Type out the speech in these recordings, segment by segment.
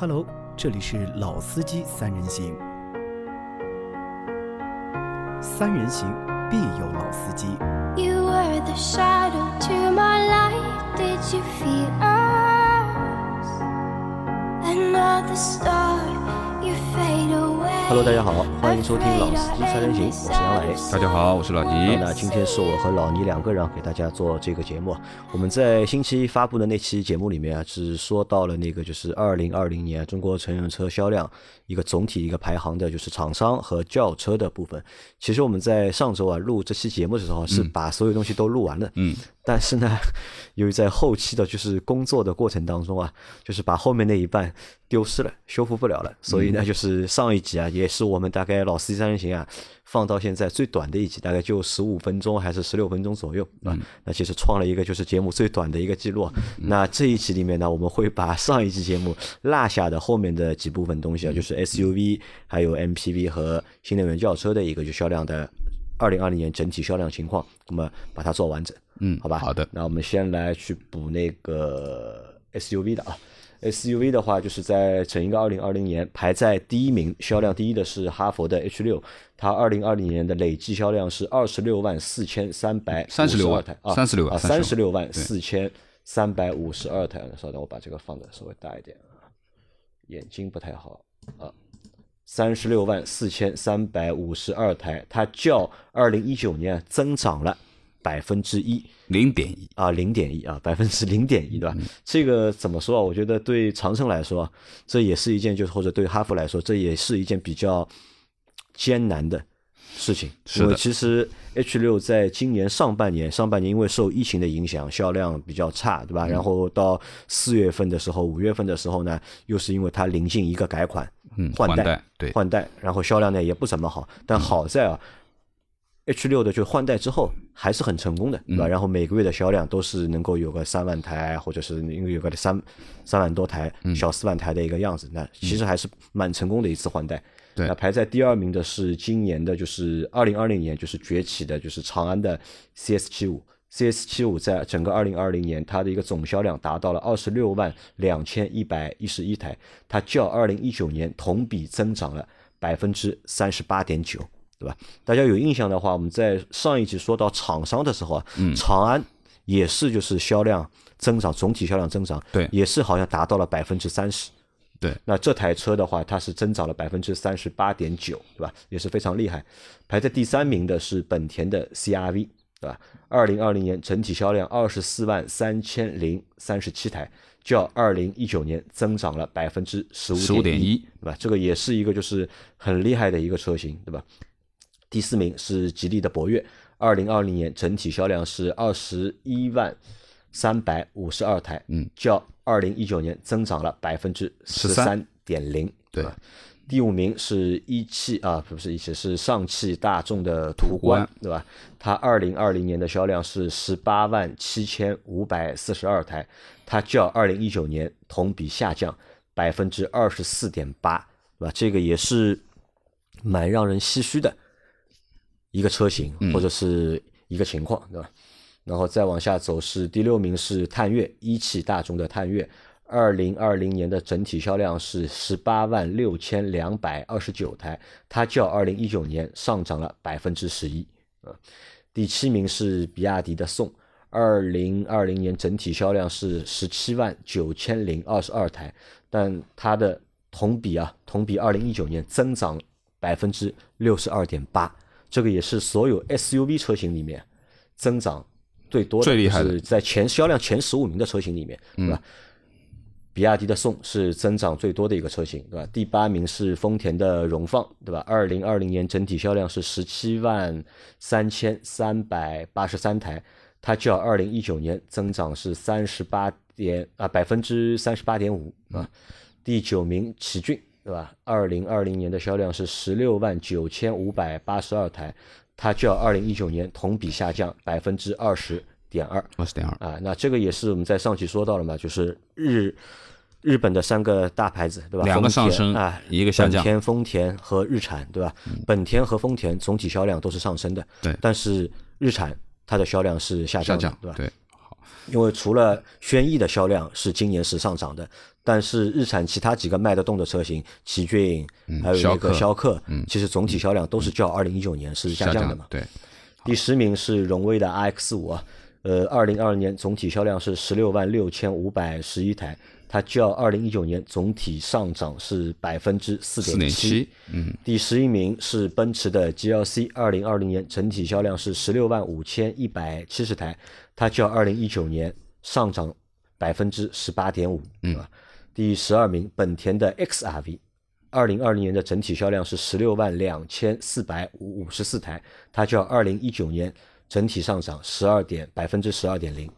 Hello，这里是老司机三人行，三人行必有老司机。You were the shadow to my light. Did you feel us? Another star, you fade away. Hello，大家好，欢迎收听老司机三人行，我是杨磊。大家好，我是老倪。那今天是我和老倪两个人给大家做这个节目。我们在星期一发布的那期节目里面啊，只说到了那个就是二零二零年中国乘用车销量一个总体一个排行的，就是厂商和轿车的部分。其实我们在上周啊录这期节目的时候，是把所有东西都录完了。嗯，但是呢，由于在后期的就是工作的过程当中啊，就是把后面那一半丢失了，修复不了了，所以呢，就是上一集啊，也是我们大概老司机三人行啊放到现在最短的一集，大概就十五分钟还是十六分钟左右啊。那其实创了一个就是节目最短的一个记录啊。那这一集里面呢，我们会把上一集节目落下的后面的几部分东西啊，就是 SUV、还有 MPV 和新能源轿车的一个就销量的二零二零年整体销量情况，那么把它做完整。嗯，好吧，好的。那我们先来去补那个 SUV 的啊。SUV 的话，就是在整一个二零二零年排在第一名，销量第一的是哈佛的 H 六，它二零二零年的累计销量是二十六万四千三百36万台啊，三十六万啊，三十六36万四千三百五十二台。稍等，我把这个放的稍微大一点啊，眼睛不太好啊。三十六万四千三百五十二台，它较二零一九年增长了百分之一。零点一，啊，零点一啊，百分之零点一，对吧？嗯这个怎么说啊？我觉得对长城来说，这也是一件，就是或者对哈弗来说，这也是一件比较艰难的事情。是的因为其实 H 六在今年上半年，上半年因为受疫情的影响，销量比较差，对吧？嗯然后到四月份的时候，五月份的时候呢，又是因为它临近一个改款，嗯，换代，对，换代，然后销量呢也不怎么好，但好在啊。H 六的就换代之后还是很成功的，对吧？然后每个月的销量都是能够有个三万台，或者是应该有个三三万多台，小四万台的一个样子。那其实还是蛮成功的一次换代。对那排在第二名的是今年的，就是二零二零年就是崛起的，就是长安的 CS 七五。CS 七五在整个二零二零年，它的一个总销量达到了二十六万两千一百一十一台，它较二零一九年同比增长了百分之三十八点九，对吧？大家有印象的话，我们在上一集说到厂商的时候啊，长安也是就是销量增长，总体销量增长，对也是好像达到了百分之三十。对，那这台车的话，它是增长了百分之三十八点九，对吧？也是非常厉害。排在第三名的是本田的 CRV，对吧？二零二零年整体销量二十四万三千零三十七台，较二零一九年增长了百分之十五点一，15.1对吧？这个也是一个就是很厉害的一个车型，对吧？第四名是吉利的博越，二零二零年整体销量是二十一万三百五十二台，嗯，较二零一九年增长了百分之十三点零，对吧？第五名是一汽啊，不是一汽，是上汽大众的途观，对吧？它二零二零年的销量是十八万七千五百四十二台，它较二零一九年同比下降百分之二十四点八，对吧？这个也是蛮让人唏嘘的一个车型或者是一个情况，对吧？然后再往下走是第六名是探岳，一汽大众的探岳，二零二零年的整体销量是十八万六千两百二十九台，它较二零一九年上涨了百分之十一。啊，第七名是比亚迪的宋，二零二零年整体销量是十七万九千零二十二台，但它的同比啊，同比二零一九年增长百分之六十二点八，这个也是所有 SUV 车型里面增长最多的，最厉害的是在前销量前十五名的车型里面，对吧？比亚迪的宋是增长最多的一个车型，对吧？第八名是丰田的荣放，对吧？二零二零年整体销量是十七万三千三百八十三台，它较二零一九年增长是三十八点啊百分之三十八点五啊。第九名奇骏，对吧？二零二零年的销量是十六万九千五百八十二台，它较二零一九年同比下降百分之二十点二。二十点二，啊，那这个也是我们在上期说到了嘛，就是日日本的三个大牌子，对吧？两个上升啊，一个下降本田、丰田和日产，对吧？本田和丰田总体销量都是上升的，对但是日产它的销量是下下降的，对吧？对。好，因为除了轩逸的销量是今年是上涨的，但是日产其他几个卖得动的车型，奇骏还有那个逍逍客，其实总体销量都是较二零一九年是下下降的嘛。对，第十名是荣威的 RX 五啊，呃，二零二二年总体销量是十六万六千五百十一台，它较二零一九年总体上涨是百分之四四点七七。，嗯，第十一名是奔驰的 GLC，二零二零年整体销量是十六万五千一百七十台，它较二零一九年上涨百分之十八点五，嗯？第十二名本田的 XRV，二零二零年的整体销量是十六万两千四百五十四台，它较二零一九年整体上涨十二点百分之十二点零。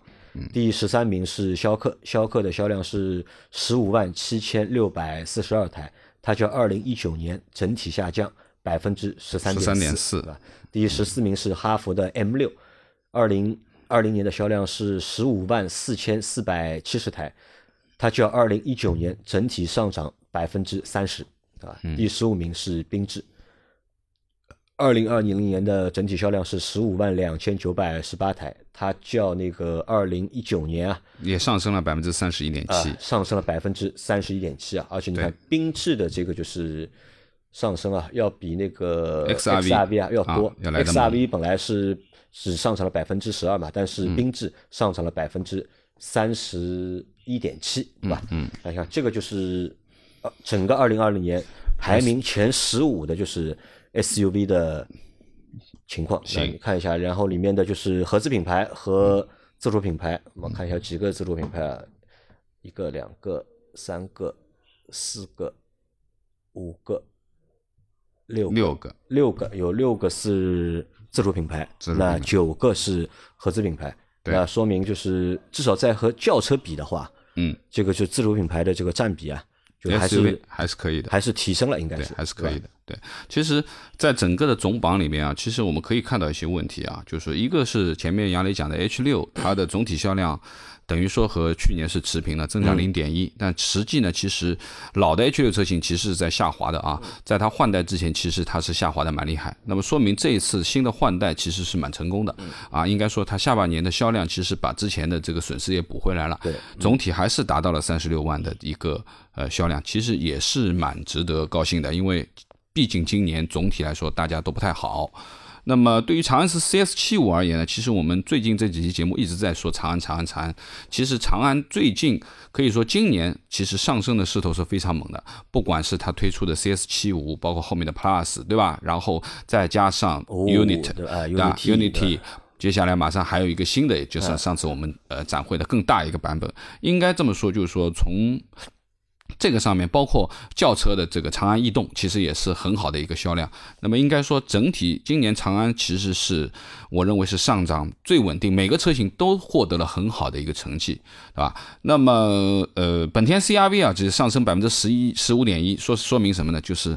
第十三名是逍客，逍客的销量是十五万七千六百四十二台，它较二零一九年整体下降百分之十三点13.4对吧？第十四名是哈弗的 M 六，二零二零年的销量是十五万四千四百七十台，它较二零一九年整体上涨百分之三十，啊。第十五名是缤智，二零二零年的整体销量是十五万两千九百十八台，它较那个二零一九年啊也上升了百分之三十一点啊七。上升了百分之三十一点七啊，而且你看缤智的这个就是上升啊，要比那个 XRV XRV 啊要多。啊要来 XRV 本来是只上涨了百分之十二嘛，但是缤智上涨了百分之三十一点七，对吧？嗯，你看这个就是呃整个二零二零年排名前十五的就是 SUV 的情况。你看一下，然后里面的就是合资品牌和自主品牌，我们看一下几个自主品牌啊，一个、两个、三个、四个、五个、六六个，六个有六个是自主品牌，那九个是合资品牌。那说明就是至少在和轿车比的话，嗯。这个就自主品牌的这个占比啊，就还，SUV 是还是可以的。还是提升了，应该对是，还是可以。的。对，其实，在整个的总榜里面啊，其实我们可以看到一些问题啊，就是说一个是前面杨磊讲的 H 六，它的总体销量等于说和去年是持平的，增长零点一，但实际呢，其实老的 H 六车型其实是在下滑的啊，在它换代之前，其实它是下滑的蛮厉害。那么说明这一次新的换代其实是蛮成功的啊，应该说它下半年的销量其实把之前的这个损失也补回来了。对，总体还是达到了三十六万的一个呃销量，其实也是蛮值得高兴的，因为毕竟今年总体来说大家都不太好。那么对于长安是 CS 七五而言呢，其实我们最近这几期节目一直在说长安，长安，长安。其实长安最近可以说今年其实上升的势头是非常猛的，不管是它推出的 CS 七五，包括后面的 Plus，对吧？然后再加上哦 Unit，、对吧对吧 Unity，Unity 接下来马上还有一个新的，也就是上次我们呃展会的更大一个版本。应该这么说，就是说从这个上面，包括轿车的这个长安逸动，其实也是很好的一个销量。那么应该说，整体今年长安其实是我认为是上涨最稳定，每个车型都获得了很好的一个成绩，对吧？那么呃，本田 CRV 啊，只是上升百分之十一十五点一，说说明什么呢？就是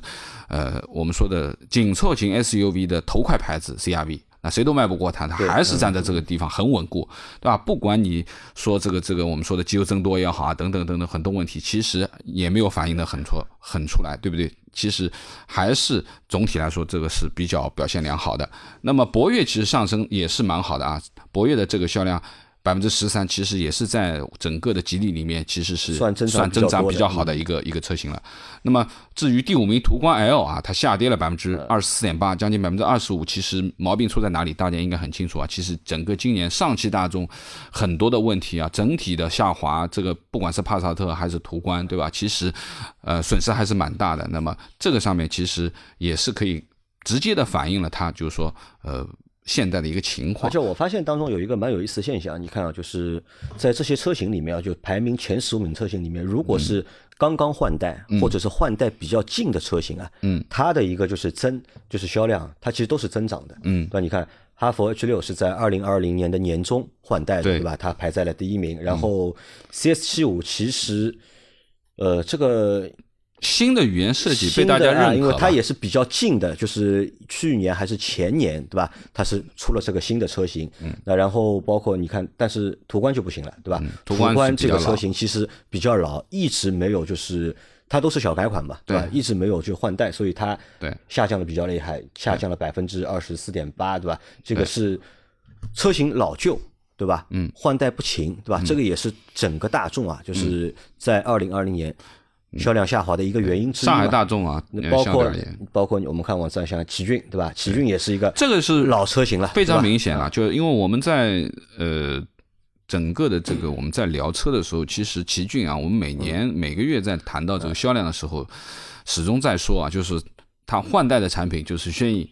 呃我们说的紧凑型 SUV 的头块牌子 CRV。那谁都迈不过它，它还是站在这个地方很稳固，对吧？不管你说这个这个我们说的机油增多也好啊，等等等等很多问题，其实也没有反映的很出很出来，对不对？其实还是总体来说这个是比较表现良好的。那么博越其实上升也是蛮好的啊，博越的这个销量。百分之十三，其实也是在整个的吉利里面，其实是算增长算增长比较好的一个一个车型了。那么至于第五名途观 L 啊，它下跌了百分之二十四点八，将近百分之二十五。其实毛病出在哪里？大家应该很清楚啊。其实整个今年上汽大众很多的问题啊，整体的下滑，这个不管是帕萨特还是途观，对吧？其实呃损失还是蛮大的。那么这个上面其实也是可以直接的反映了它就是说呃现在的一个情况而且。我发现当中有一个蛮有意思的现象，你看啊，就是在这些车型里面啊，就排名前十五名车型里面，如果是刚刚换代、或者是换代比较近的车型啊，嗯，它的一个就是增就是销量，它其实都是增长的，嗯对吧？你看哈弗 H 六是在二零二零年的年中换代的，对对吧？它排在了第一名，然后 CS 七五其实。呃，这个新的语言设计被新大家的啊因为它也是比较近的，就是去年还是前年，对吧？它是出了这个新的车型，嗯，那然后包括你看，但是途观就不行了，对吧？途嗯途观这个车型其实比较老，一直没有就是它都是小改款嘛，对吧？对一直没有就换代，所以它对下降的比较厉害，下降了百分之二十四点八，对吧？这个是车型老旧。对吧？嗯，换代不勤，对吧？这个也是整个大众啊，就是在二零二零年销量下滑的一个原因之一嘛。上海大众啊，呃包括包括我们看网站像奇骏，对吧？奇骏也是一个这个是老车型了，非常明显了，就因为我们在呃整个的这个我们在聊车的时候，其实奇骏啊，我们每年每个月在谈到这个销量的时候，始终在说啊，就是它换代的产品就是轩逸。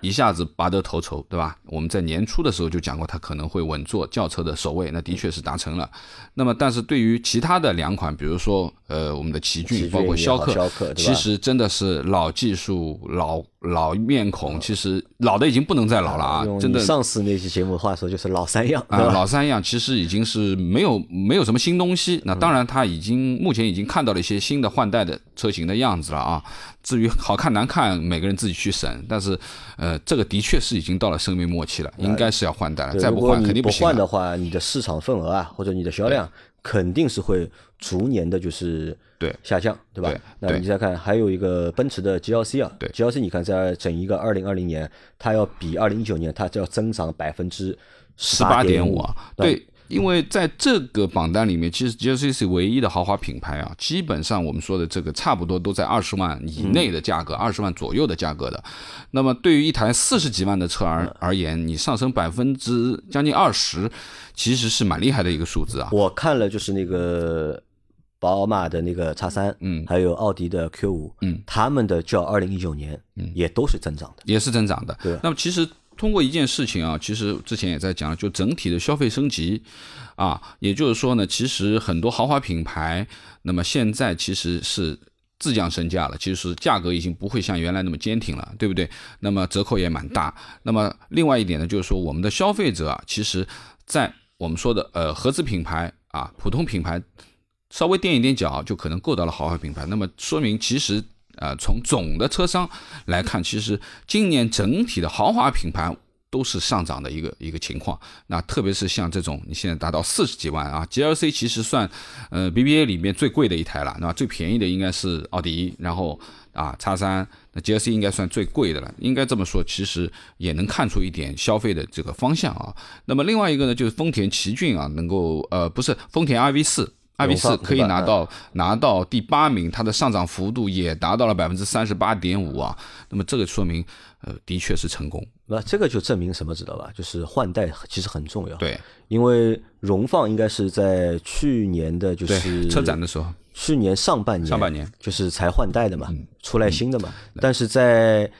一下子拔得头筹，对吧？我们在年初的时候就讲过，它可能会稳坐轿车的首位，那的确是达成了。那么，但是对于其他的两款，比如说呃我们的奇骏，包括逍客，其实真的是老技术、老老面孔，其实老的已经不能再老了啊！真的上次那期节目话说就是老三样，啊，老三样其实已经是没有没有什么新东西。那当然，它已经目前已经看到了一些新的换代的车型的样子了啊。至于好看难看，每个人自己去审。但是，呃，这个的确是已经到了生命末期了，应该是要换代了。再不换肯定不行不。换的话，你的市场份额啊，或者你的销量肯定是会逐年的，就是对下降，对吧对？那你再看，还有一个奔驰的 GLC 啊对，GLC 你看在整一个二零二零年，它要比二零一九年它就要增长百分之十八点五五啊，对，因为在这个榜单里面，其实 GLC 是唯一的豪华品牌啊，基本上我们说的这个差不多都在二十万以内的价格，二十、万左右的价格的。那么对于一台四十几万的车而而言，你上升百分之将近二十，其实是蛮厉害的一个数字啊。我看了就是那个宝马的那个叉三，嗯。还有奥迪的 Q 五，嗯，他们的较二零一九年，嗯。也都是增长的，也是增长的。对。那么其实通过一件事情啊，其实之前也在讲，就整体的消费升级啊，也就是说呢，其实很多豪华品牌，那么现在其实是。自降身价了，其实价格已经不会像原来那么坚挺了，对不对？那么折扣也蛮大。那么另外一点呢，就是说我们的消费者啊，其实，在我们说的呃合资品牌啊、普通品牌稍微垫一垫脚，就可能够到了豪华品牌。那么说明其实呃从总的车商来看，其实今年整体的豪华品牌。都是上涨的一个一个情况，那特别是像这种你现在达到四十几万啊，GLC 其实算呃 BBA 里面最贵的一台了，那最便宜的应该是奥迪，然后啊叉三，那 GLC 应该算最贵的了，应该这么说，其实也能看出一点消费的这个方向啊。那么另外一个呢，就是丰田奇骏啊，能够呃不是丰田 iV 四。I v 四可以拿到拿到第八名，它的上涨幅度也达到了百分之三十八点五啊。那么这个说明，呃，的确是成功。那这个就证明什么，知道吧？就是换代其实很重要。，对因为荣放应该是在去年的，就，是车展的时候，去年上半年，上半年就是才换代的嘛，嗯出来新的嘛。但是在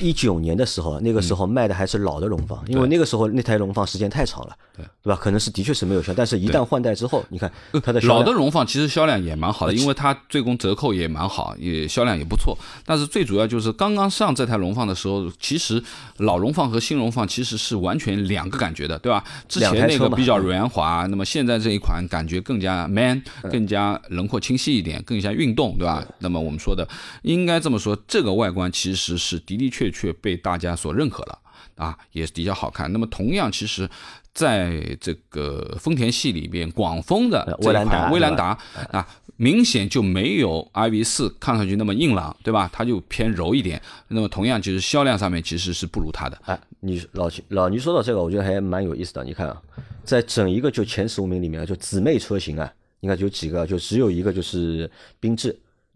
一九年的时候，那个时候卖的还是老的荣放，因为那个时候那台荣放时间太长了，对对吧？可能是的确是没有效，但是一旦换代之后，你看它的老的荣放其实销量也蛮好的，因为它最终折扣也蛮好，也销量也不错。但是最主要就是刚刚上这台荣放的时候，其实老荣放和新荣放其实是完全两个感觉的，对吧？之前那个比较圆滑，那么现在这一款感觉更加 man，更嗯加轮廓清晰一点，更加运动，对吧？那么我们说的应该这么说，这个外观其实是的的确确确被大家所认可了。啊，也是比较好看。那么同样，其实在这个丰田系里边，广丰的这一威兰达款威兰达啊，明显就没有 iV 四看上去那么硬朗，对吧？它就偏柔一点。那么同样，就是销量上面其实是不如它的。哎，你老老倪说到这个，我觉得还蛮有意思的。你看啊，在整一个就前十五名里面啊，就姊妹车型啊，你看有几个，就只有一个就是缤智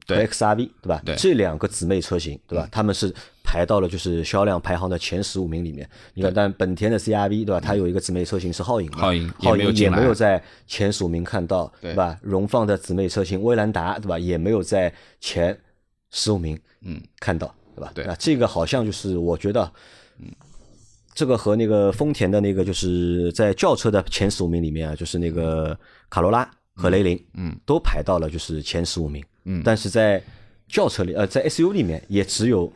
和对 XRV，对吧？对这两个姊妹车型，对吧？他们是排到了就是销量排行的前十五名里面。你看，但本田的 CRV，对吧？它有一个姊妹车型是皓影嘛，皓影也皓影也没有在前十五名看到，对。对吧？荣放的姊妹车型威兰达，对吧？也没有在前十五名，嗯，看到，对吧？对。那这个好像就是我觉得，嗯，这个和那个丰田的那个就是在轿车的前十五名里面啊，就是那个卡罗拉和雷凌，嗯，都排到了就是前十五名，嗯。但是在轿车里，呃，在 SU 里面也只有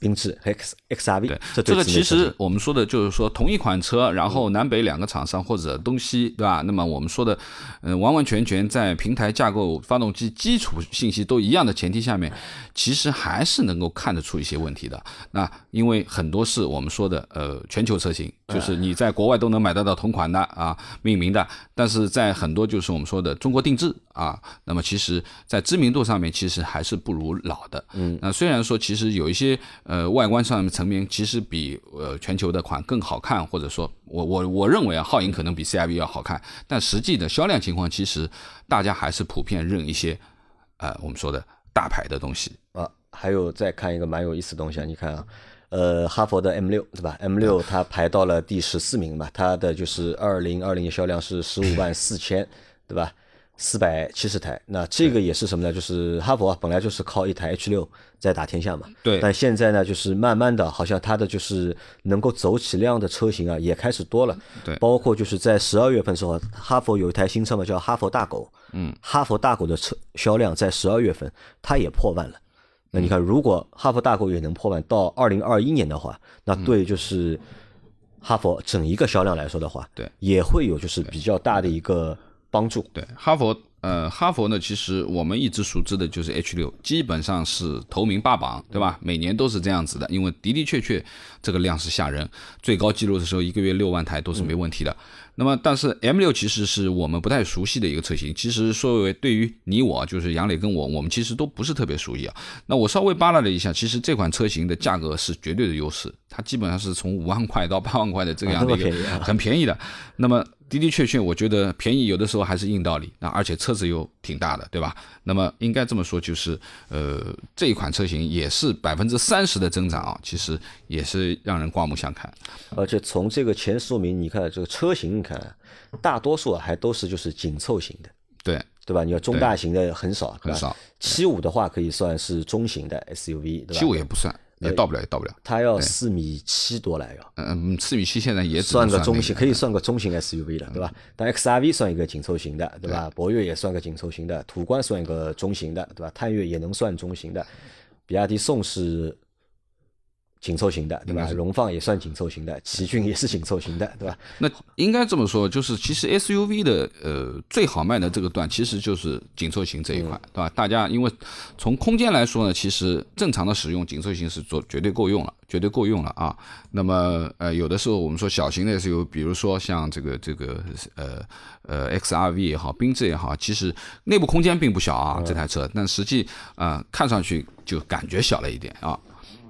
缤智 X XRV 对，这这个其实我们说的就是说同一款车，然后南北两个厂商或者东西，对吧？那么我们说的，嗯、完完全全在平台架构、发动机基础信息都一样的前提下面，其实还是能够看得出一些问题的。那因为很多是我们说的呃全球车型就是你在国外都能买得到同款的啊，命名的，但是在很多就是我们说的中国定制啊，那么其实在知名度上面其实还是不如老的。嗯，那虽然说其实有一些呃外观上面层面其实比呃全球的款更好看，或者说我我我认为啊皓影可能比 CRV 要好看，但实际的销量情况其实大家还是普遍认一些呃我们说的大牌的东西。啊，还有再看一个蛮有意思的东西啊，你看啊，呃，哈佛的 M 六对吧？M 六它排到了第十四名嘛，它的就是二零二零年销量是十五万四千，对吧？四百七十台，那这个也是什么呢？就是哈佛啊本来就是靠一台 H 六在打天下嘛，对但现在呢，就是慢慢的，好像它的就是能够走起量的车型啊，也开始多了。对包括就是在十二月份的时候，哈佛有一台新车嘛，叫哈佛大狗。嗯，哈佛大狗的车销量在十二月份它也破万了。那你看，如果哈佛大狗也能破万，到二零二一年的话，那对就是哈佛整一个销量来说的话，对，也会有就是比较大的一个帮助。对，哈佛，呃，哈佛呢，其实我们一直熟知的就是 H 六，基本上是头名霸榜，对吧？每年都是这样子的，因为的的确确这个量是吓人，最高记录的时候一个月六万台都是没问题的。那么，但是 M 六其实是我们不太熟悉的一个车型，其实说为对于你我，就是杨磊跟我，我们其实都不是特别熟悉啊。那我稍微扒拉了一下，其实这款车型的价格是绝对的优势，它基本上是从五万块到八万块的这个样的一个很便宜的。那么的的确确，我觉得便宜有的时候还是硬道理。那而且车子又挺大的，对吧？那么应该这么说，就是呃，这一款车型也是百分之三十的增长啊，其实也是让人刮目相看。而且从这个前十五名，你看这个车型，你看大多数还都是就是紧凑型的，对，对吧？你要中大型的很少，很少。七五的话可以算是中型的 SUV，对吧？七五也不算，也到不了，也到不了。它要四米七多来要。嗯，四米七现在也只算个中型，可以算个中型 SUV 了，对吧？但 XRV 算一个紧凑型的，对吧？博越也算个紧凑型的，途观算一个中型的，对吧？探岳也能算中型的，比亚迪宋是紧凑型的，对吧？荣放也算紧凑型的，奇骏也是紧凑型的，对吧？那应该这么说，就是其实 SUV 的呃最好卖的这个段，其实就是紧凑型这一款，对吧？大家因为从空间来说呢，其实正常的使用紧凑型是做绝对够用了，绝对够用了啊。那么呃有的时候我们说小型的 SUV，比如说像这个这个呃呃 XRV 也好，缤智也好，其实内部空间并不小啊，这台车，但实际啊、呃看上去就感觉小了一点啊。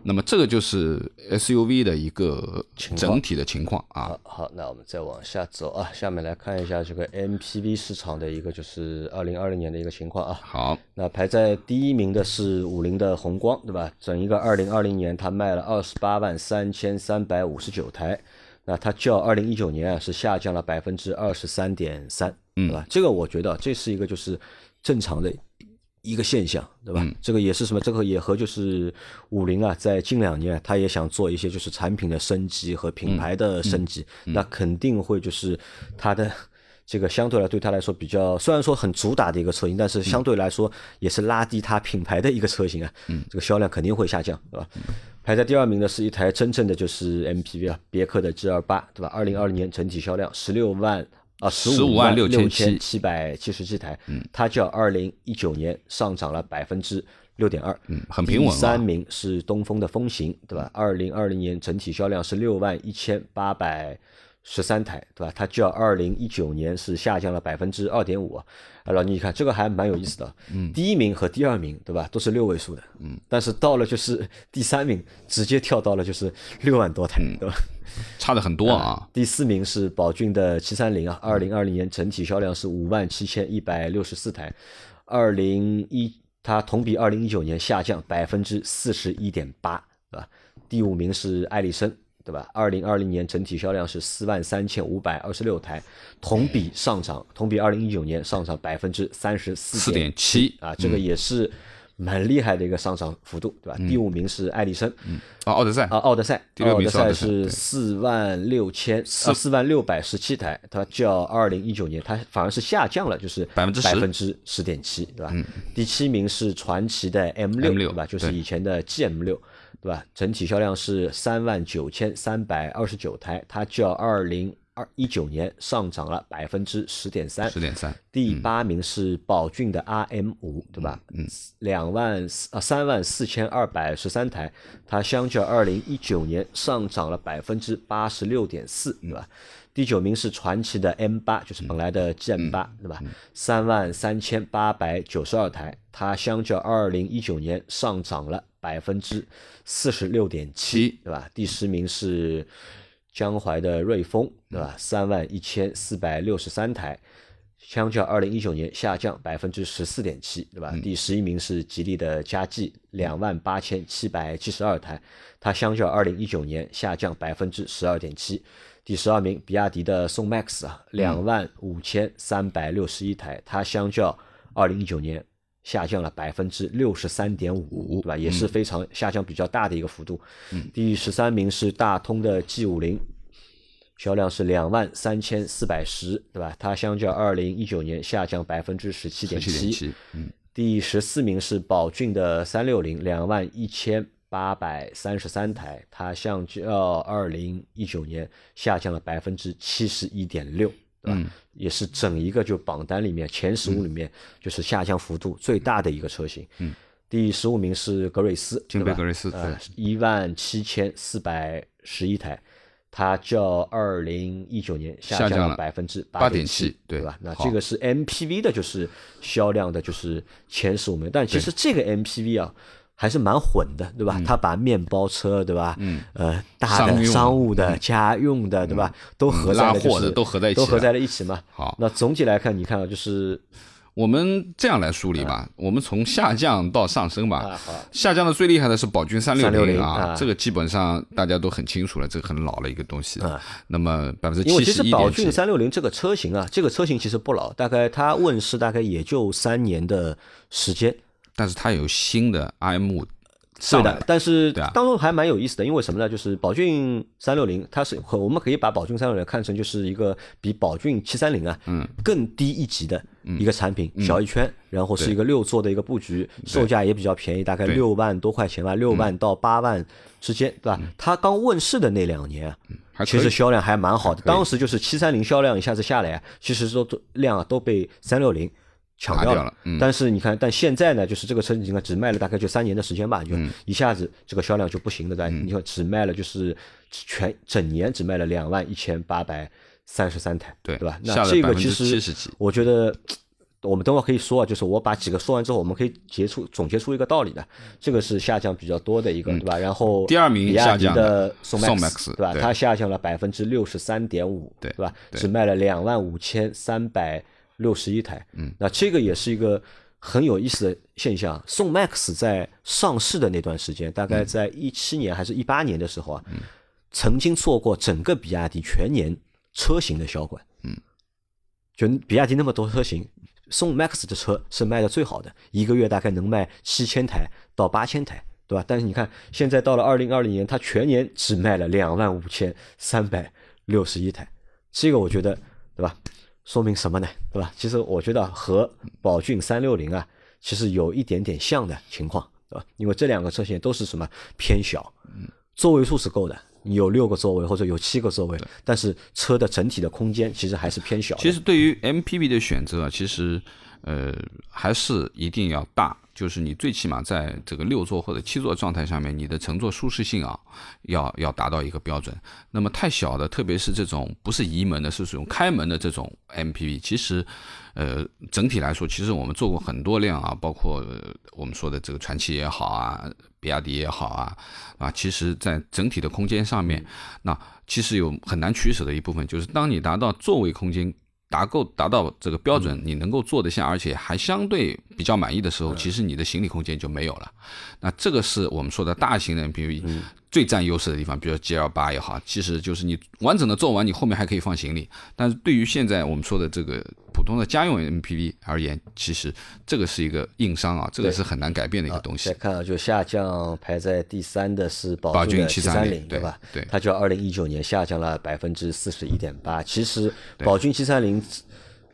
那么这个就是 SUV 的一个整体的情况啊。好，好，那我们再往下走啊，下面来看一下这个 MPV 市场的一个就是二零二零年的一个情况啊。好，那排在第一名的是五菱的宏光，对吧？整一个二零二零年，它卖了二十八万三千三百五十九台，那它较二零一九年啊是下降了百分之二十三点三，对吧？这个我觉得这是一个就是正常的一个现象，对吧？这个也是什么？这个也和就是五菱啊，在近两年它也想做一些就是产品的升级和品牌的升级，那肯定会就是它的。这个相对来对它来说比较，虽然说很主打的一个车型，但是相对来说也是拉低它品牌的一个车型啊，这个销量肯定会下降，对吧？排在第二名的是一台真正的就是 MPV 啊，别克的 G 二八，对吧？二零二零年整体销量十六万啊，十五万六千七百七十七台，它较二零一九年上涨了百分之六点二，嗯很平稳啊。第三名是东风的风行，对吧？二零二零年整体销量是六万一千八百十三台，对吧？它较二零一九年是下降了百分之二点五。啊，老倪，你看这个还蛮有意思的，嗯，第一名和第二名，对吧？都是六位数的，嗯，但是到了就是第三名，直接跳到了就是六万多台，对吧？差的很多啊。第四名是宝骏的七三零啊，二零二零年整体销量是五万七千一百六十四台，二零一它同比二零一九年下降百分之四十一点八，对吧？第五名是艾力绅，对吧？二零二零年整体销量是四万三千五百二十六台，同比上涨，同比二零一九年上涨百分之三十四点4.7啊，这个也是蛮厉害的一个上涨幅度，对吧？第五名是艾力绅，啊，奥德赛啊，奥德赛，第六名奥德赛是四万六千四四万六百十七台，它较二零一九年它反而是下降了，就是百分之百分之十点七，对吧？第七名是传奇的 M 六，M6 对吧？就是以前的 GM 六，对吧？整体销量是三万九千三百二十九台，它较二零二一九年上涨了百分之十点三，十点三，第八名是宝骏的 RM 五，对吧？嗯，两万啊三万四千二百十三台，它相较二零一九年上涨了百分之八十六点四，对吧？第九名是传祺的 M 八，就是本来的 GM 八，对吧？三万三千八百九十二台，它相较二零一九年上涨了百分之四十六点七，对吧？第十名是江淮的瑞风，对吧？三万一千四百六十三台，相较二零一九年下降百分之十四点七，对吧？第十一名是吉利的嘉际，两万八千七百七十二台，它相较二零一九年下降百分之十二点七。第十二名，比亚迪的宋 MAX 啊，两万五千三百六十一台，它相较二零一九年下降了百分之六十三点五，对吧？也是非常下降比较大的一个幅度。第十三名是大通的 G 五零，销量是两万三千四百十，对吧？它相较二零一九年下降百分之十七点七。七点七，嗯，第十四名是宝骏的三六零，两万一千八百三十三台，它相较二零一九年下降了百分之七十一点六，对吧？嗯也是整一个就榜单里面前十五里面就是下降幅度最大的一个车型。嗯，第十五名是格瑞斯，金对吧杯格瑞斯，呃对，，一万七千四百十一台，它较二零一九年下降了百分之八点七，对吧？那这个是 MPV 的，就是销量的，就是前十五名。但其实这个 MPV 啊。还是蛮混的，对吧？他把面包车，对吧？嗯，呃，大的商务的、家用的，对吧？都合在拉了，就是货的都合在一起都合在了一起嘛。好，那总体来看，你看啊，就是我们这样来梳理吧，我们从下降到上升吧。下降的最厉害的是宝骏三六360啊啊，这个基本上大家都很清楚了，这个很老的一个东西啊。那么百分之因为其实七十一，宝骏三六零这个车型啊，这个车型其实不老，大概它问世大概也就三年的时间。但是它有新的 IM 五对的但是当中还蛮有意思的，因为什么呢？就是宝骏三六零，它是我们可以把宝骏三六零看成就是一个比宝骏七三零啊，嗯，更低一级的一个产品，小一圈，然后是一个六座的一个布局，售价也比较便宜，大概六万多块钱吧，六万到八万之间，对吧？它刚问世的那两年其实销量还蛮好的，当时就是七三零销量一下子下来啊，其实都都量啊都被三六零抢掉拿掉了嗯但是你看，但现在呢，就是这个车你看只卖了大概就三年的时间吧，就嗯一下子这个销量就不行了，对吧？你看只卖了就是全整年只卖了两万一千八百三十三台，对对吧？那这个其实我觉得。我们等会可以说啊，就是我把几个说完之后，我们可以结出总结出一个道理的，这个是下降比较多的一个，对吧？然后嗯第二名比亚迪下降的的宋宋 Max，Max，对吧？它下降了百分之六十三点五，对吧？只卖了两万五千三百六十一台，嗯，那这个也是一个很有意思的现象。宋 Max 在上市的那段时间，大嗯概在一七年还是一八年的时候啊，曾经做过整个比亚迪全年车型的销冠，嗯，就比亚迪那么多车型。宋 MAX 的车是卖的最好的，一个月大概能卖七千台到八千台，对吧？但是你看，现在到了二零二零年，它全年只卖了两万五千三百六十一台，这个我觉得，对吧？说明什么呢？对吧？其实我觉得和宝骏三六零啊，其实有一点点像的情况，对吧？因为这两个车型都是什么偏小，座位数是够的，你有六个座位或者有七个座位，但是车的整体的空间其实还是偏小。其实对于 MPV 的选择啊，其实呃还是一定要大，就是你最起码在这个六座或者七座状态下面，你的乘坐舒适性啊，要要达到一个标准。那么太小的，特别是这种不是移门的，是这种开门的这种 MPV，其实呃整体来说，其实我们做过很多辆啊，包括、我们说的这个传祺也好啊，比亚迪也好啊，啊，其实在整体的空间上面，那其实有很难取舍的一部分，就是当你达到座位空间达够达到这个标准，你能够坐得下，而且还相对比较满意的时候，其实你的行李空间就没有了。那这个是我们说的大型的 MPV 最占优势的地方，比如 GL 八也好，其实就是你完整的做完，你后面还可以放行李。但是对于现在我们说的这个普通的家用 MPV 而言，其实这个是一个硬伤啊，这个是很难改变的一个东西再。看啊，就下降排在第三的是宝宝骏七730零，对吧？对它就二零一九年下降了百分之四十一点八。其实宝骏七三零，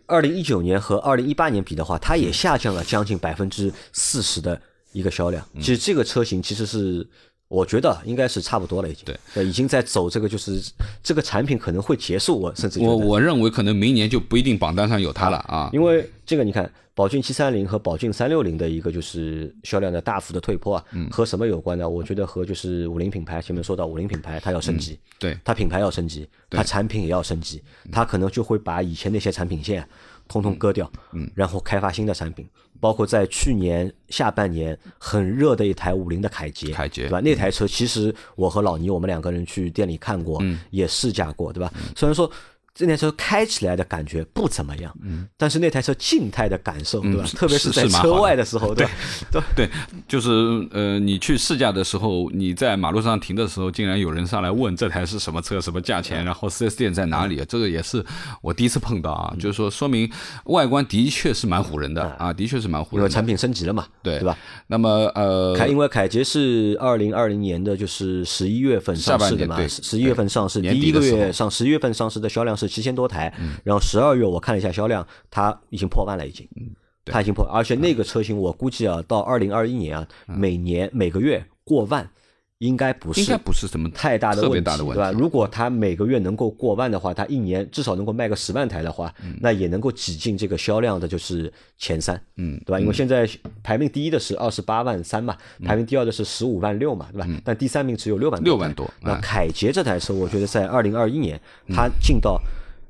二零一九年和二零一八年比的话，它也下降了将近百分之四十的一个销量。嗯其实这个车型其实是我觉得应该是差不多了，已经。对，已经在走这个，就是这个产品可能会结束，我甚至我我认为可能明年就不一定榜单上有它了啊，因为这个你看，宝骏七三零和宝骏三六零的一个就是销量的大幅的退坡啊，嗯和什么有关呢？我觉得和就是五菱品牌，前面说到五菱品牌它要升级，对。它品牌要升级，它产品也要升级，它可能就会把以前那些产品线通通割掉，嗯，然后开发新的产品，包括在去年下半年很热的一台五菱的凯捷，凯捷对吧？那台车其实我和老倪我们两个人去店里看过，嗯也试驾过，对吧？虽然说。这台车开起来的感觉不怎么样，嗯，但是那台车静态的感受，对吧？是特别是在车外的时候，对？对对，就是呃，你去试驾的时候，你在马路上停的时候，竟然有人上来问这台是什么车、什么价钱，然后 4S 店在哪里？这个也是我第一次碰到啊，就是说说明外观的确是蛮唬人的啊，的确是蛮唬人的。因为产品升级了嘛，对对吧？那么呃，凯因为凯捷是二零二零年的就是十一月份上市的嘛十一月份上市，第一个月上十一月份上市的销量是七千多台，然后十二月我看了一下销量，它已经破万了，已经，嗯它已经破，而且那个车型我估计啊，到二零二一年啊，每年每个月过万。应该不是，应该不是什么太大的问题，对吧？如果它每个月能够过万的话，它一年至少能够卖个十万台的话，嗯。那也能够挤进这个销量的就是前三，嗯。对吧？因为现在排名第一的是二十八万三嘛，排名第二的是十五万六嘛，对吧？但第三名只有六万嗯六万多那哎。凯捷这台车，我觉得在二零二一年它进到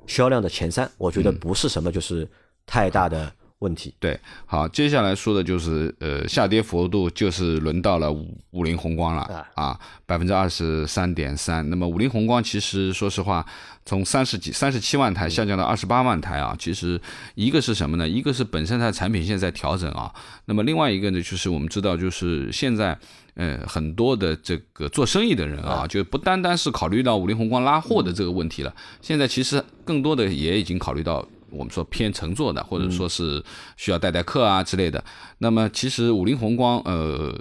销量的前三，我觉得嗯。不是什么就是太大的问题。对，好，接下来说的就是呃下跌幅度就是轮到了五五菱宏光了啊，百分之二十三点三。那么五菱宏光其实说实话，从三十几三十七万台下降到二十八万台啊，其实一个是什么呢？一个是本身它的产品线在调整啊，那么另外一个呢，就是我们知道就是现在。呃，很多的这个做生意的人啊，就不单单是考虑到五菱宏光拉货的这个问题了，现在其实更多的也已经考虑到我们说偏乘坐的，或者说是需要带带客啊之类的。那么其实五菱宏光呃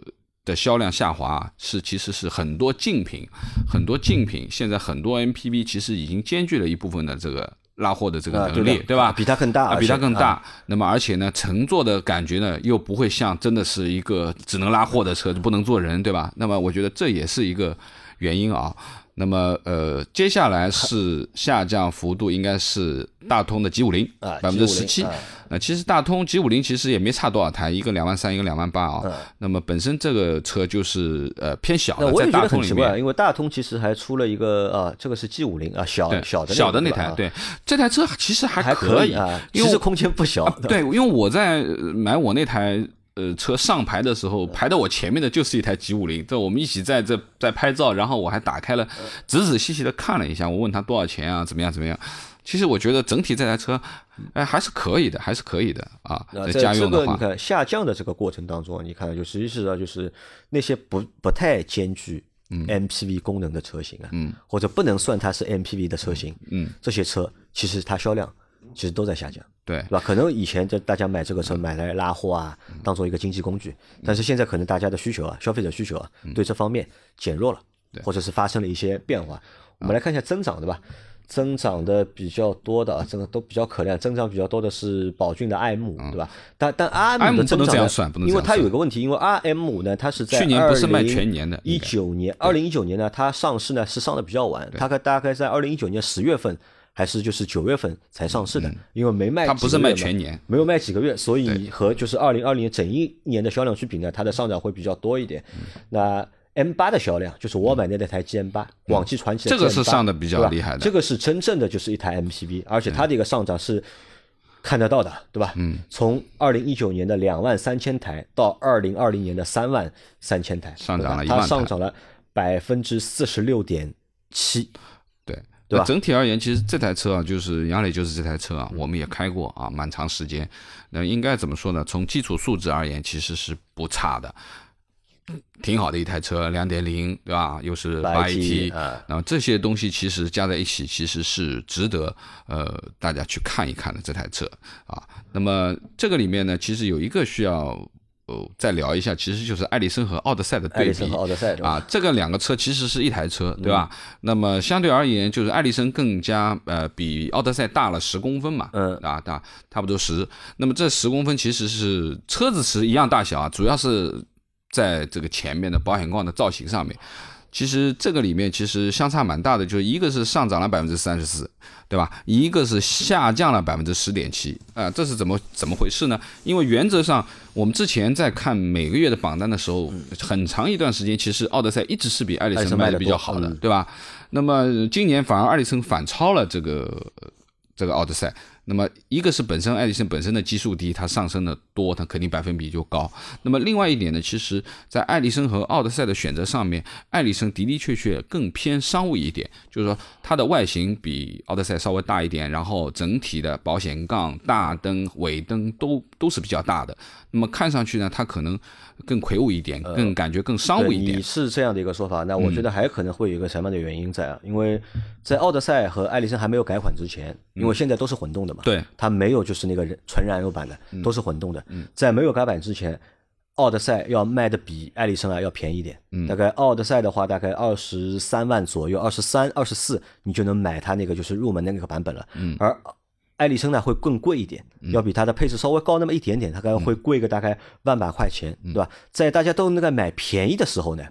的销量下滑是其实是很多竞品，很多竞品现在很多 MPV 其实已经兼具了一部分的这个拉货的这个啊能力，的对吧？比它更大啊，比它更大。那么而且呢，乘坐的感觉呢，又不会像真的是一个只能拉货的车，不能坐人，对吧？那么我觉得这也是一个原因啊。那么呃，接下来是下降幅度应该是大通的 G 五零啊百分之十七。那其实大通 G 五零其实也没差多少台，一个两万三，一个两万八啊。那么本身这个车就是呃偏小的，在大通里面。因为大通其实还出了一个啊，这个是 G 五零啊，小对，小的小的那台对，这台车其实还还可以其实空间不小啊，，对，因为我在呃买我那台呃车上牌的时候，排到我前面的就是一台 G 五零，这我们一起在这在拍照，然后我还打开了仔仔细细的看了一下，我问他多少钱啊，怎么样怎么样。其实我觉得整体这台车，哎，还是可以的，还是可以的啊。在家用的话，看下降的这个过程当中，你看就实际上就是那些不不太兼具 MPV 功能的车型啊，嗯，或者不能算它是 MPV 的车型，嗯，这些车其实它销量其实都在下降。对。对吧？可能以前就大家买这个车买来拉货啊，当做一个经济工具，但是现在可能大家的需求啊，消费者需求啊，对这方面减弱了，或者是发生了一些变化。我们来看一下增长，对吧？增长的比较多的啊，这个都比较可量，增长比较多的是宝骏的 i 五，对吧？但但 IM 不能这样的增长呢因为算不能这样算。它有一个问题，因为 R M 五呢，它是在去年不是卖全年的一九年，二零一九年呢，它上市呢是上的比较晚，它大概在二零一九年十月份还是就是九月份才上市的，因为没卖它不是卖几个月嘛全年，没有卖几个月，所以和就是二零二零年整一年的销量去比呢，它的上涨会比较多一点。嗯。那 M 八的销量就是我买的那台 G M 八，广汽传祺的这个 GM8 是上的比较厉害的。这个是真正的就是一台 MPV，而且它的一个上涨是看得到的，对吧？嗯，从二零一九年的两万三千台到二零二零年的三万三千台，上涨了它一万台上涨了百分之四十六点七。对。吧整体而言，其实这台车啊，就是杨磊，就是这台车啊，我们也开过啊，蛮长时间。那应该怎么说呢？从基础素质而言，其实是不差的，挺好的一台车，两点零，对吧？又是八 8AT AT，啊然后这些东西其实加在一起，其实是值得呃大家去看一看的这台车啊。那么这个里面呢，其实有一个需要。哦，再聊一下，其实就是艾力绅和奥德赛的对比啊，这个两个车其实是一台车，对吧？那么相对而言，就是艾力绅更加呃比奥德赛大了十公分嘛，嗯啊大差不多十。那么这十公分其实是车子是一样大小啊，主要是在这个前面的保险杠的造型上面。其实这个里面其实相差蛮大的，就一个是上涨了百分之三十四，对吧？一个是下降了百分之十点七，啊，这是怎么怎么回事呢？因为原则上我们之前在看每个月的榜单的时候，很长一段时间其实奥德赛一直是比艾力绅卖的比较好的，对吧？那么今年反而艾力绅反超了这个这个奥德赛。那么一个是本身爱迪生本身的基数低，它上升的多，它肯定百分比就高。那么另外一点呢，其实，在爱迪生和奥德赛的选择上面，爱迪生的的确确更偏商务一点，就是说它的外形比奥德赛稍微大一点，然后整体的保险杠、大灯、尾灯都都是比较大的。那么看上去呢，它可能更魁梧一点，更感觉更商务一点。你是这样的一个说法，那我觉得还可能会有一个什么样的原因在啊？因为在奥德赛和艾力绅还没有改款之前，因为现在都是混动的嘛。对，它没有就是那个纯燃油版的，都是混动的。在没有改版之前，奥德赛要卖的比艾力绅啊要便宜一点。大概奥德赛的话，大概二十三万左右，二十三、二十四，你就能买它那个就是入门的那个版本了。而艾力绅呢会更贵一点，要比它的配置稍微高那么一点点，它可能会贵个大概万把块钱，对吧？在大家都那个买便宜的时候呢，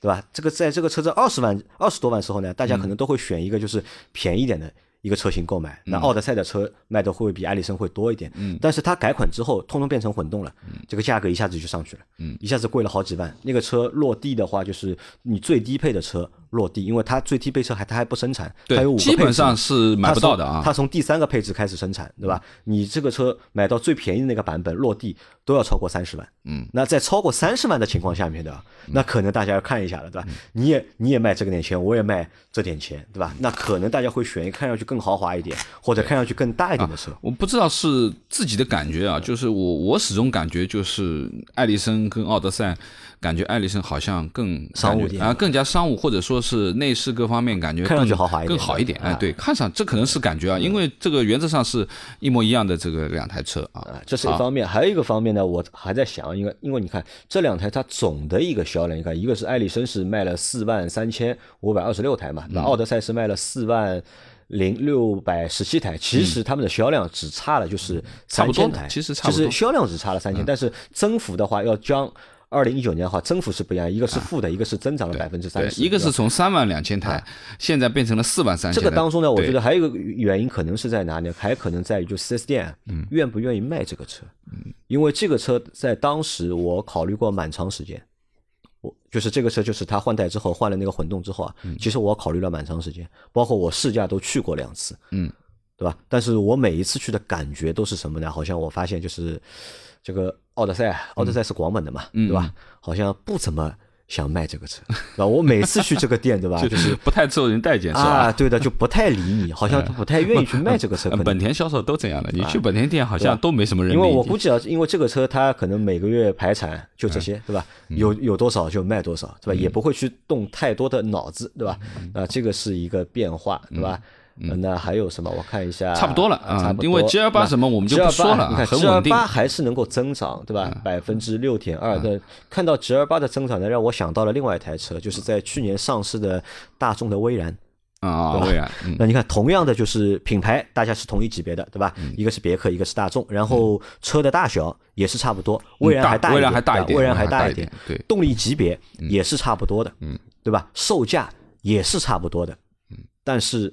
对吧？这个在这个车子二十万、二十多万时候呢，大家可能都会选一个就是便宜点的。一个车型购买，那奥德赛的车卖的会比艾力绅会多一点，嗯，但是它改款之后，通通变成混动了，嗯，这个价格一下子就上去了，嗯，一下子贵了好几万。那个车落地的话，就是你最低配的车落地，因为它最低配车还它还不生产，对，还有五个基本上是买不到的啊。它从第三个配置开始生产，对吧？你这个车买到最便宜的那个版本落地都要超过三十万，嗯，那在超过三十万的情况下面的，那可能大家要看一下了，对吧？你也你也卖这个点钱，我也卖这点钱，对吧？那可能大家会选一看上去更豪华一点，或者看上去更大一点的车。我不知道是自己的感觉啊，就是我我始终感觉就是艾力绅跟奥德赛，感觉艾力绅好像更商务点啊，更加商务，或者说是内饰各方面感觉看上去豪华一点，更好一点。哎，对，看上这可能是感觉啊，因为这个原则上是一模一样的这个两台车啊，这是一方面。还有一个方面呢，我还在想，因为因为你看这两台它总的一个销量，你看一个是艾力绅是卖了四万三千五百二十六台嘛，那奥德赛是卖了四万。零六百十七台，其实他们的销量只差了就是三千台，其实差不多，销量只差了三千，但是增幅的话要将二零一九年的话增幅是不一样，一个是负的，一个是增长了百分之三十，一个是从三万两千台现在变成了四万三千。这个当中呢，我觉得还有一个原因可能是在哪里？还可能在于就四 S 店愿不愿意卖这个车，因为这个车在当时我考虑过蛮长时间。我就是这个车，就是它换代之后换了那个混动之后啊，其实我考虑了蛮长时间，包括我试驾都去过两次，嗯，对吧？但是我每一次去的感觉都是什么呢？好像我发现就是这个奥德赛，奥德赛是广本的嘛，对吧？好像不怎么。想卖这个车，啊，我每次去这个店，对吧？就是不太受人待见，是吧？啊，对的，就不太理你，好像 不太愿意去卖这个车。本田销售都这样的，你去本田店好像都没什么人。因为我估计啊，因为这个车它可能每个月排产就这些，对吧？有有多少就卖多少，对吧？也不会去动太多的脑子，对吧？啊，这个是一个变化，对吧？那还有什么？我看一下，差不多了啊。因为 G 二八什么我们就不说了，你看 G 二八还是能够增长，对吧？百分之六点二那，看到 G 二八的增长呢，让我想到了另外一台车，就是在去年上市的大众的威然啊，威然。那你看，同样的就是品牌，大家是同一级别的，对吧？一个是别克，一个是大众，然后车的大小也是差不多，威然还大，威然还大一点，威然还大一点，对，动力级别也是差不多的，嗯，对吧？售价也是差不多的，嗯，但是。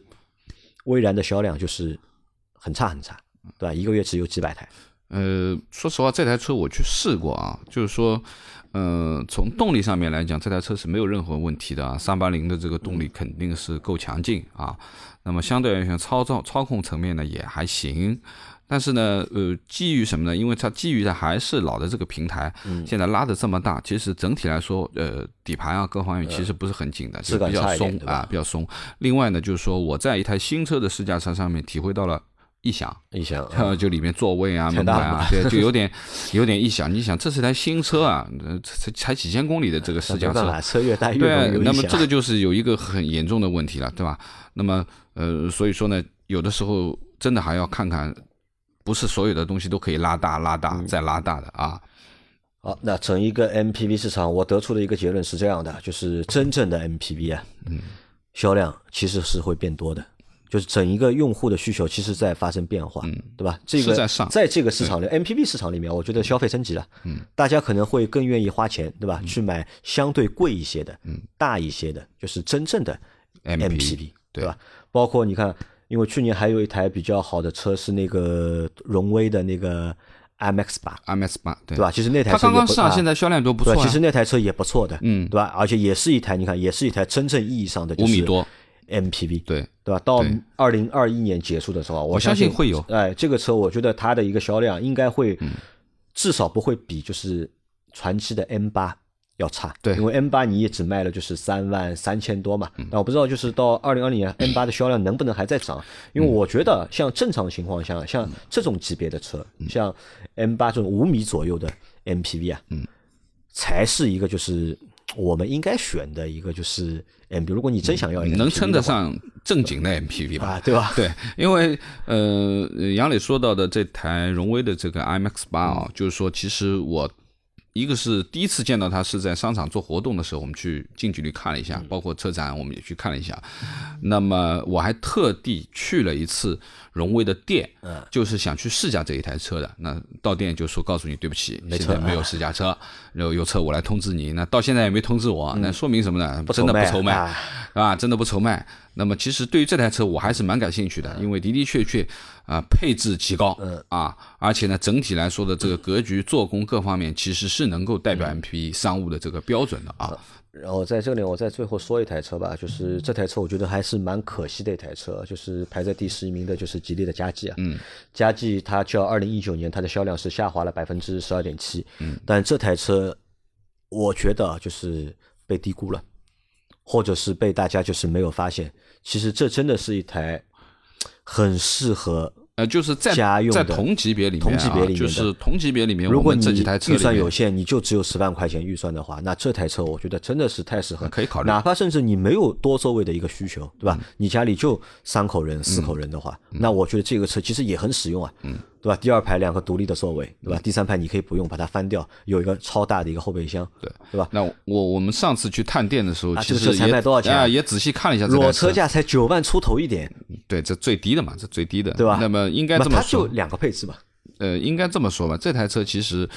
威然的销量就是很差很差，对吧？一个月只有几百台。呃，说实话，这台车我去试过啊，就是说，呃，从动力上面来讲，这台车是没有任何问题的啊。三八零的这个动力肯定是够强劲啊。那么相对来讲，操作操控层面呢也还行。但是呢，呃，基于什么呢？因为它基于的还是老的这个平台，现在拉的这么大，其实整体来说，呃，底盘啊各方面其实不是很紧的，是比较松啊，比较松。另外呢，就是说我在一台新车的试驾车上面体会到了异响，异响，就里面座位啊、门板啊，对，就有点有点异响。你想，这是台新车啊，才才几千公里的这个试驾车，车越大越对，那么这个就是有一个很严重的问题了，对吧？那么呃，所以说呢，有的时候真的还要看看。不是所有的东西都可以拉大、拉大再拉大的啊。好，那整一个 MPV 市场，我得出的一个结论是这样的，就是真正的 MPV 啊，嗯，销量其实是会变多的，就是整一个用户的需求其实在发生变化，嗯，对吧？这个在上这个市场里，MPV 市场里面，我觉得消费升级了，嗯，大家可能会更愿意花钱，对吧？去买相对贵一些的，嗯，大一些的，就是真正的 MPV，对吧？包括你看，因为去年还有一台比较好的车是那个荣威的那个 MX 八，MX 八，对对吧？其实那台车刚刚上，啊现在销量都不错对，啊。其实那台车也不错的，嗯对吧？而且也是一台，你看，也是一台真正意义上的五米多，MPV，对，对吧？到对二零二一年结束的时候，我我相信信会有嗯哎，这个车我觉得它的一个销量应该会，至少不会比就是传奇的 M 八要差。对因为 M 八你也只卖了就是三万三千多嘛。嗯那我不知道就是到二零二零年 M 八的销量能不能还在涨？因为嗯我觉得像正常情况下，像这种级别的车，嗯像 M 八这种五米左右的 MPV 啊，嗯，才是一个就是。我们应该选的一个就是，MPV 如果你真想要一个能称得上正经的 MPV 吧？啊，对吧？对，因为呃，杨磊说到的这台荣威的这个 IMAX 八啊，嗯就是说，其实我一个是第一次见到它是在商场做活动的时候，我们去近距离看了一嗯下，包括车展我们也去看了一下。那么我还特地去了一次荣威的店，嗯就是想去试驾这一台车的。那到店就说告诉你，对不起，现在没有试驾车，有有车我来通知你。那到现在也没通知我，那说明什么呢？真的不愁卖啊，真的不愁卖。那么其实对于这台车我还是蛮感兴趣的，因为的的确确啊、配置极高，啊，而且呢整体来说的这个格局、做工各方面其实是能够代表 MPV 商务的这个标准的啊。然后在这里，我再最后说一台车吧，就是这台车我觉得还是蛮可惜的一台车，就是排在第十一名的，就是吉利的嘉际啊。嗯，嘉际它较二零一九年它的销量是下滑了百分之十二点七。嗯，但这台车我觉得就是被低估了，或者是被大家就是没有发现，其实这真的是一台很适合。呃，就是在家用的在同级别里面、啊，同级别里面就是同级别里面，如果你这几台车预算有限，你就只有十万块钱预算的话，那这台车我觉得真的是太适合，可以考虑。哪怕甚至你没有多座位的一个需求，对吧？你家里就三口人、四口人的话，那我觉得这个车其实也很实用啊，对吧？第二排两个独立的座位，对吧？第三排你可以不用把它翻掉，有一个超大的一个后备箱，对对吧？那我我们上次去探店的时候，啊其实也才卖多少钱啊啊？也仔细看了一下这裸车价才九万出头一点，对，这最低的嘛，这最低的，对吧？那么应该这么说，它就两个配置吧，呃，应该这么说吧，这台车其实，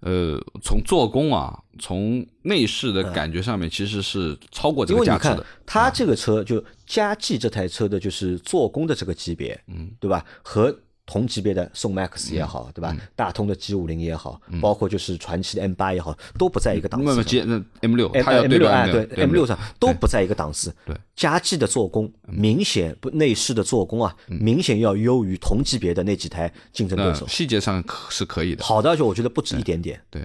呃，从做工啊，从内饰的感觉上面，其实是超过这因为你看个价值的。它这个车就嘉际这台车的就是做工的这个级别，嗯，对吧？和同级别的宋 MAX 也好，对吧？大通的 G 五零也好，包括就是传祺的 M 八也好，都不在一个档次上。那么接那 M 六，M 六啊对 M 六上都不在一个档次。对，佳绩的做工明显不内饰的做工啊，明显要优于同级别的那几台竞争对手。细节上可是可以的。好的就我觉得不止一点点。对。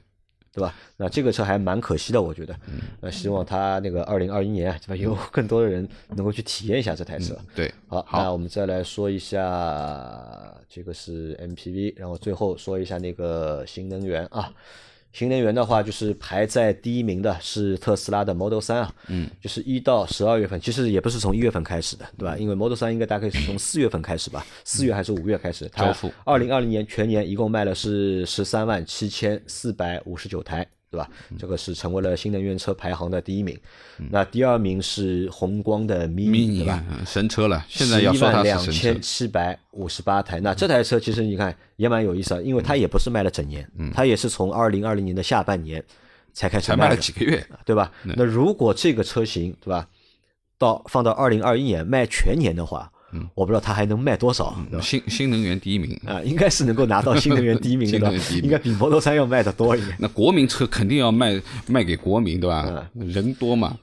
对吧？那这个车还蛮可惜的，我觉得。那希望它那个二零二一年啊，对吧？有更多的人能够去体验一下这台车。对，好，好那我们再来说一下这个是 MPV，然后最后说一下那个新能源啊。新能源的话，就是排在第一名的是特斯拉的 Model 三啊，嗯，就是一到十二月份，其实也不是从一月份开始的，对吧？因为 Model 三应该大概是从四月份开始吧，四月还是五月开始交付二零二零年全年一共卖了是十三万七千四百五十九台，对吧？这个是成为了新能源车排行的第一名。那第二名是宏光的 Mini，对吧？嗯神车了，现在要一说它万两千。七百五十八台。那这台车其实你看也蛮有意思啊，因为它也不是卖了整年，它也是从二零二零年的下半年才开始才卖了几个月，对吧？那如果这个车型对吧，到放到二零二一年卖全年的话，我不知道它还能卖多少？新新能源第一名。啊，应该是能够拿到 新能源第一名的，应该比 Model 3要卖的多一点。那国民车肯定要卖卖给国民，对吧？嗯人多嘛，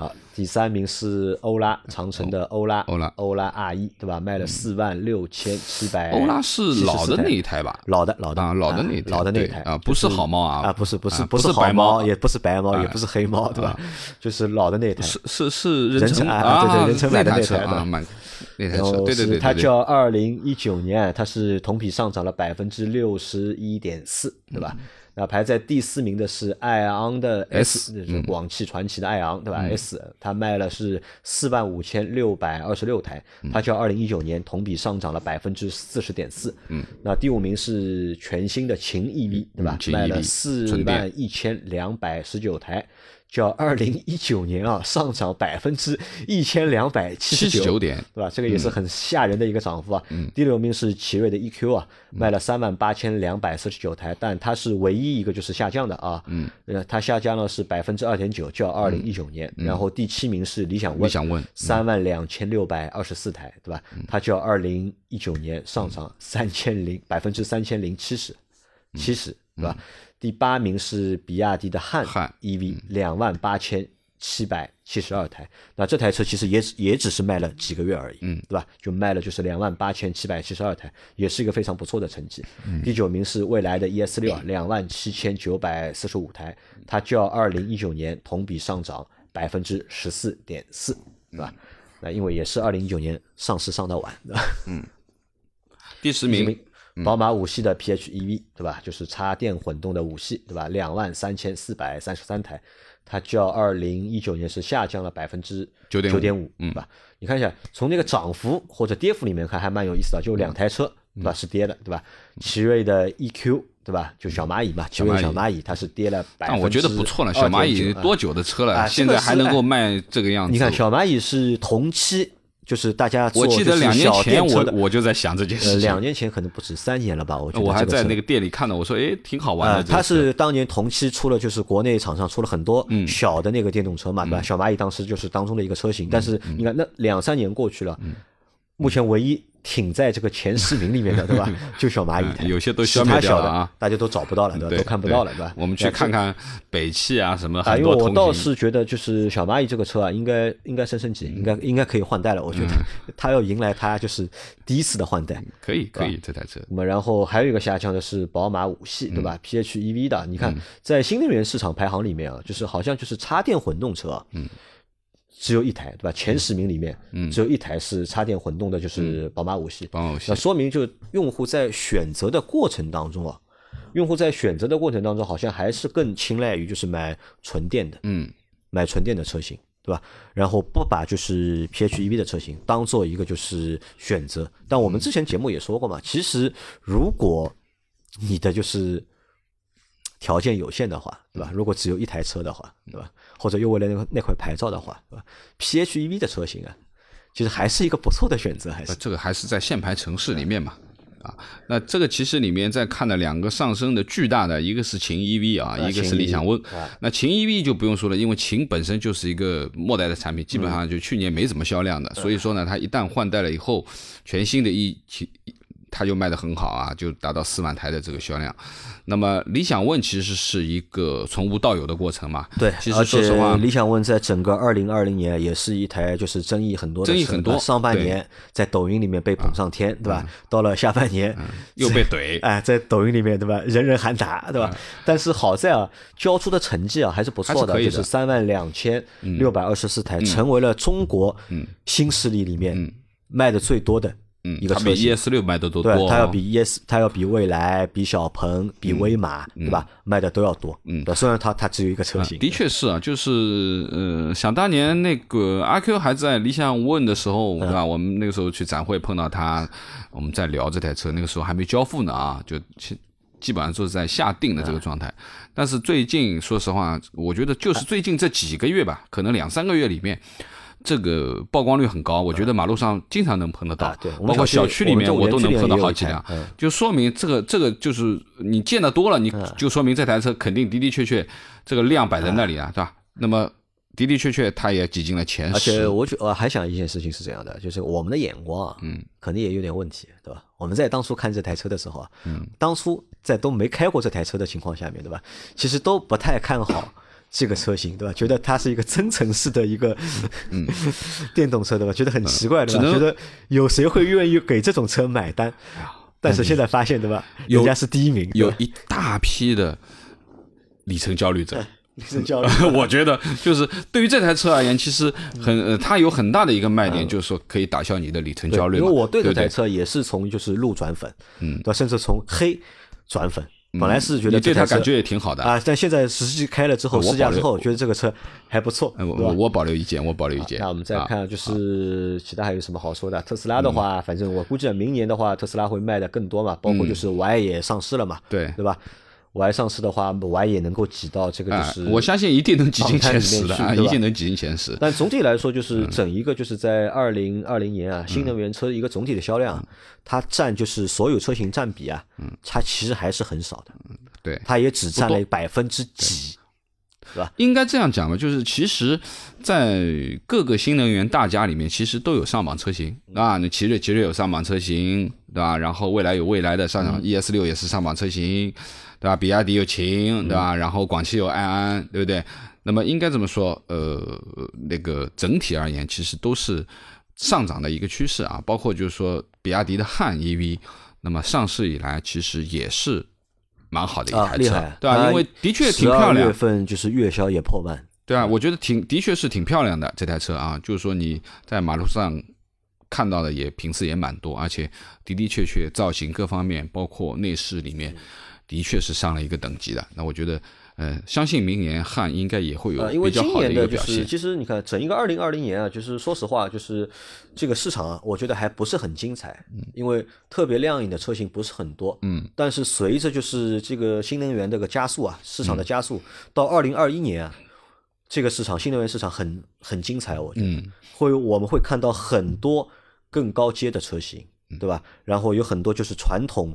啊，第三名是欧拉，长城的欧拉，欧拉欧拉 R 一，对吧？卖了四万六千七百。欧拉是老的那一台吧？老的老的啊老的那老的那一台啊不是好猫啊啊，不是不是啊不是白猫也不是白猫，啊也不是黑猫，对吧？就是老的那一台。是是是人称啊对对人称买的那那台啊，买那台车，对对对它叫二零一九年，它是同比上涨了百分之六十一点四，对吧？那排在第四名的是艾昂的是广汽传祺的艾昂，对吧？S 它卖了是四万五千六百二十六台，它较二零一九年同比上涨了百分之四十点四。嗯，那第五名是全新的秦 EV，对吧嗯？卖了四万一千两百十九台。较二零一九年啊上涨百分之一千两百七七十九九，点，对吧？这个也是很吓人的一个涨幅啊。嗯第六名是奇瑞的 EQ 啊，卖了三万八千两百四十九台，但它是唯一一个就是下降的啊。嗯，呃，它下降了是百分之二点九，较二零一九年。然后第七名是理想问，嗯理想问嗯三万两千六百二十四台，对吧？它叫二零一九年上涨三千零百分之三千零七十，七十，对吧？第八名是比亚迪的汉汉 EV，两万八千七百七十二台。那这台车其实也只也只是卖了几个月而已，嗯，对吧？就卖了就是两万八千七百七十二台，也是一个非常不错的成绩。第九名是蔚来的 ES 六，两万七千九百四十五台，它较二零一九年同比上涨百分之十四点四，对吧？那因为也是二零一九年上市上的晚，对吧？第十名第十名，宝马五系的 PHEV 对吧？就是插电混动的五系对吧？两万三千四百三十三台，它较二零一九年是下降了百分之九点九点五，对吧？你看一下，从那个涨幅或者跌幅里面看，还蛮有意思的，就两台车对吧是跌的对吧？奇瑞的 EQ 对吧？就小蚂蚁嘛，奇瑞的小蚂蚁它是跌了百分之，但我觉得不错了，小蚂蚁多久的车啊了，现在还能够卖这个样子？你看小蚂蚁是同期，就是大家做我记得两年前我我就在想这件呃事情，两年前可能不止三年了吧？我觉得我还在那个店里看到，我说哎，挺好玩啊，的。它是当年同期出了，就是国内厂商出了很多嗯小的那个电动车嘛，对吧？小蚂蚁当时就是当中的一个车型，但是嗯你看那两三年过去了，目前唯一挺在这个前十名里面的，对吧？就小蚂蚁台，嗯有些都小的掉了啊大家都找不到了，对吧？对都看不到了，对吧？我们去看看北汽啊什么因为我倒是觉得，就是小蚂蚁这个车啊，应该应该升升级，应该应该可以换代了。我觉得嗯 它要迎来它就是第一次的换代。可以可以这台车那么，然后还有一个下降的是宝马五系，对吧？PHEV 的，你看在新能源市场排行里面啊，就是好像就是插电混动车啊，只有一台，对吧？前十名里面，只有一台是插电混动的，就是宝马五系。宝马五系那说明就用户在选择的过程当中啊，用户在选择的过程当中，好像还是更青睐于就是买纯电的，嗯，买纯电的车型，对吧？然后不把就是 PHEV 的车型当做一个就是选择。但我们之前节目也说过嘛，其实如果你的就是条件有限的话，对吧？如果只有一台车的话，对吧？或者又为了那那块牌照的话，对吧？PHEV 的车型啊，其实还是一个不错的选择，还是呃这个还是在限牌城市里面嘛。啊，那这个其实里面在看的两个上升的巨大的，一个是秦 EV 啊，一个是理想 ONE 啊。那秦 EV 就不用说了，因为秦本身就是一个末代的产品，基本上就去年没怎么销量的，所以说呢，它一旦换代了以后，全新的一秦它就卖得很好啊，就达到四万台的这个销量。那么理想 ONE 其实是一个从无到有的过程嘛。对，其实说实话，理想 ONE 在整个二零二零年也是一台就是争议很多的，争议很多上半年在抖音里面被捧上天，对吧？到了下半年又被怼。哎，在抖音里面对吧，人人喊打，对吧？但是好在啊，交出的成绩啊还是不错的就是三万两千六百二十四台，成为了中国新势力里面卖的最多的嗯它比一个车型。ES 六卖的都多它要比 ES，它要比蔚来、比小鹏、比威马，对吧？卖的都要多。嗯，虽然它它只有一个车型，的确是啊，就是呃，想当年那个阿 Q 还在理想 ONE 的时候，对吧？我们那个时候去展会碰到他，我们在聊这台车，那个时候还没交付呢啊，就基基本上就是在下定的这个状态。但是最近，说实话，我觉得就是最近这几个月吧，可能两三个月里面。这个曝光率很高，我觉得马路上经常能碰得到，啊对包括小小区里面我都能碰到好几辆，就说明这个这个就是你见得多了，你就说明这台车肯定的的确确这个量摆在那里啊，对吧？那么的的确确它也挤进了前十而且，我觉我还想一件事情是这样的，就是我们的眼光啊，嗯，肯定也有点问题，对吧？我们在当初看这台车的时候啊，嗯，当初在都没开过这台车的情况下面，对吧？其实都不太看好。这个车型对吧？觉得它是一个增程式的一个嗯 电动车对吧？觉得很奇怪对吧？觉得有谁会愿意给这种车买单？但是现在发现对吧？人家是第一名，有一大批的里程焦虑者。里程焦虑。我觉得就是对于这台车而言，其实很呃，它有很大的一个卖点，就是说可以打消你的里程焦虑。因为我对这台车也是从就是路转粉，嗯，对吧？甚至从黑转粉。本来是觉得对他感觉也挺好的。啊，但现在实际开了之后，试驾之后，觉得这个车还不错，哎我我我保留意见，我保留意见。那我们再啊看，就是其他还有什么好说的？特斯拉的话，反正我估计明年的话，特斯拉会卖的更多嘛，包括就是 Y 也上市了嘛，对。对吧 Y 上市的话，Y 也能够挤到这个就啊是、，我相信一定能挤进前十的一定能挤进前十。但总体来说，嗯就是整一个就是在二零二零年啊，新能源车一个总体的销量它占就是所有车型占比啊，它其实还是很少的，对，它也只占了百分之几。是吧？应该这样讲吧，就是其实，在各个新能源大家里面，其实都有上榜车型啊。那奇瑞，奇瑞有上榜车型，对吧？然后未来有未来的上涨，ES 六也是上榜车型，对吧？比亚迪有秦，对吧？然后广汽有埃安，对不对？那么应该怎么说，呃，那个整体而言，其实都是上涨的一个趋势啊。包括就是说，比亚迪的汉 EV，那么上市以来其实也是蛮好的一啊，台车，对吧？因为的确挺漂亮月，份就是月销也破万，对啊，我觉得挺的确是挺漂亮的这台车啊，就是说你在马路上看到的也频次也蛮多，而且的的确确造型各方面，包括内饰里面，的确是上了一个等级的。那我觉得，呃，相信明年汉应该也会有呃，因为比较好今年的就是，一个表现。其实你看整一个二零二零年啊，就是说实话，就是这个市场啊，我觉得还不是很精彩，因为特别亮眼的车型不是很多，嗯，但是随着就是这个新能源这个加速啊，市场的加速，到二零二一年啊，这个市场新能源市场很很精彩，我觉得嗯会我们会看到很多更高阶的车型，嗯对吧？然后有很多就是传统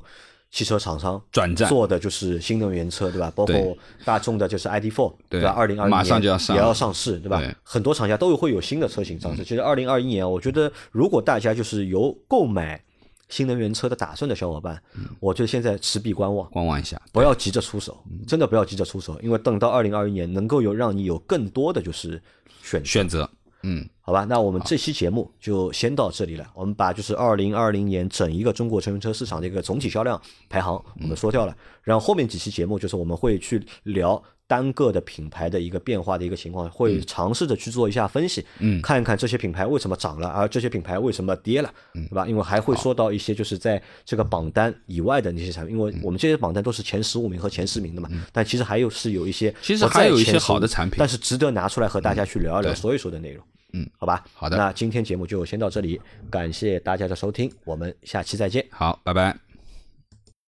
汽车厂商转战。做的就是新能源车，对吧？包括大众的就是 ID.4，对。吧？二零二马上就要上。也要上市，对吧？对？很多厂家都会有新的车型上市。其实二零二一年，我觉得如果大家就是有购买新能源车的打算的小伙伴，我觉得现在持币观望。观望一下，不要急着出手，真的不要急着出手，因为等到二零二一年，能够有让你有更多的就是选择，选择，嗯，好吧？那我们这期节目就先到这里了。我们把就是二零二零年整一个中国乘用车市场的一个总体销量排行我们说掉了，然后后面几期节目就是我们会去聊单个的品牌的一个变化的一个情况，会尝试着去做一下分析，嗯。看一看这些品牌为什么涨了，而这些品牌为什么跌了，嗯。对吧？因为还会说到一些就是在这个榜单以外的那些产品，因嗯。为我们这些榜单都是前十五名和前十名的嘛，但其实还有是有一些其实还有一些好的产品。但是值得拿出来和大家去聊一聊对。所有说的内容。嗯，好吧，好的那今天节目就先到这里，感谢大家的收听，我们下期再见。好，拜拜。